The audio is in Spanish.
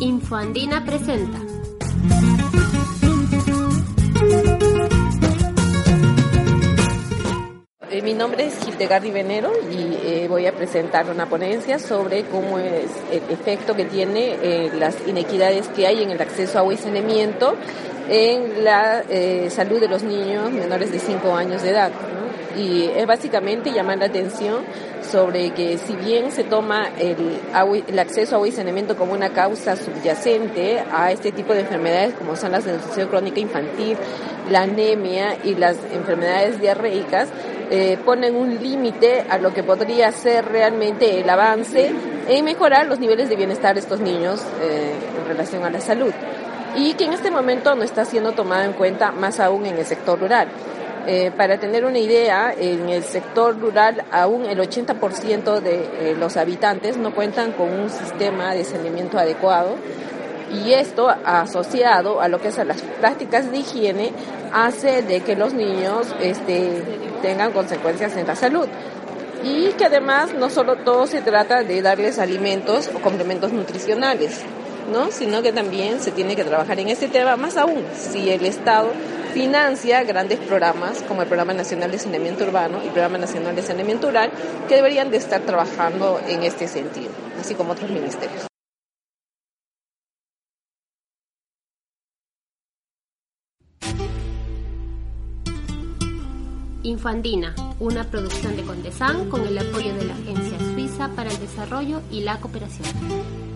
Infoandina presenta. Eh, mi nombre es Gildegardi Venero y eh, voy a presentar una ponencia sobre cómo es el efecto que tiene eh, las inequidades que hay en el acceso a agua y saneamiento en la salud de los niños menores de 5 años de edad. Y es básicamente llamar la atención sobre que si bien se toma el, el acceso a agua y saneamiento como una causa subyacente a este tipo de enfermedades como son la desnutrición crónica infantil, la anemia y las enfermedades diarreicas, eh, ponen un límite a lo que podría ser realmente el avance en mejorar los niveles de bienestar de estos niños eh, en relación a la salud y que en este momento no está siendo tomado en cuenta más aún en el sector rural. Eh, para tener una idea, en el sector rural aún el 80% de eh, los habitantes no cuentan con un sistema de saneamiento adecuado y esto asociado a lo que son las prácticas de higiene hace de que los niños este, tengan consecuencias en la salud y que además no solo todo se trata de darles alimentos o complementos nutricionales, ¿no? sino que también se tiene que trabajar en este tema, más aún si el Estado financia grandes programas como el Programa Nacional de Saneamiento Urbano y el Programa Nacional de Saneamiento Rural que deberían de estar trabajando en este sentido, así como otros ministerios. Infandina, una producción de Condesan con el apoyo de la Agencia Suiza para el Desarrollo y la Cooperación.